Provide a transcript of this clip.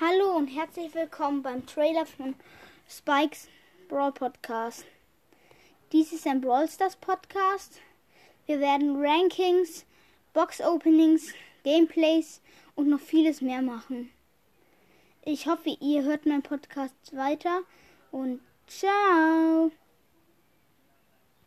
Hallo und herzlich willkommen beim Trailer von Spikes Brawl Podcast. Dies ist ein Brawl Stars Podcast. Wir werden Rankings, Box Openings, Gameplays und noch vieles mehr machen. Ich hoffe, ihr hört meinen Podcast weiter und ciao!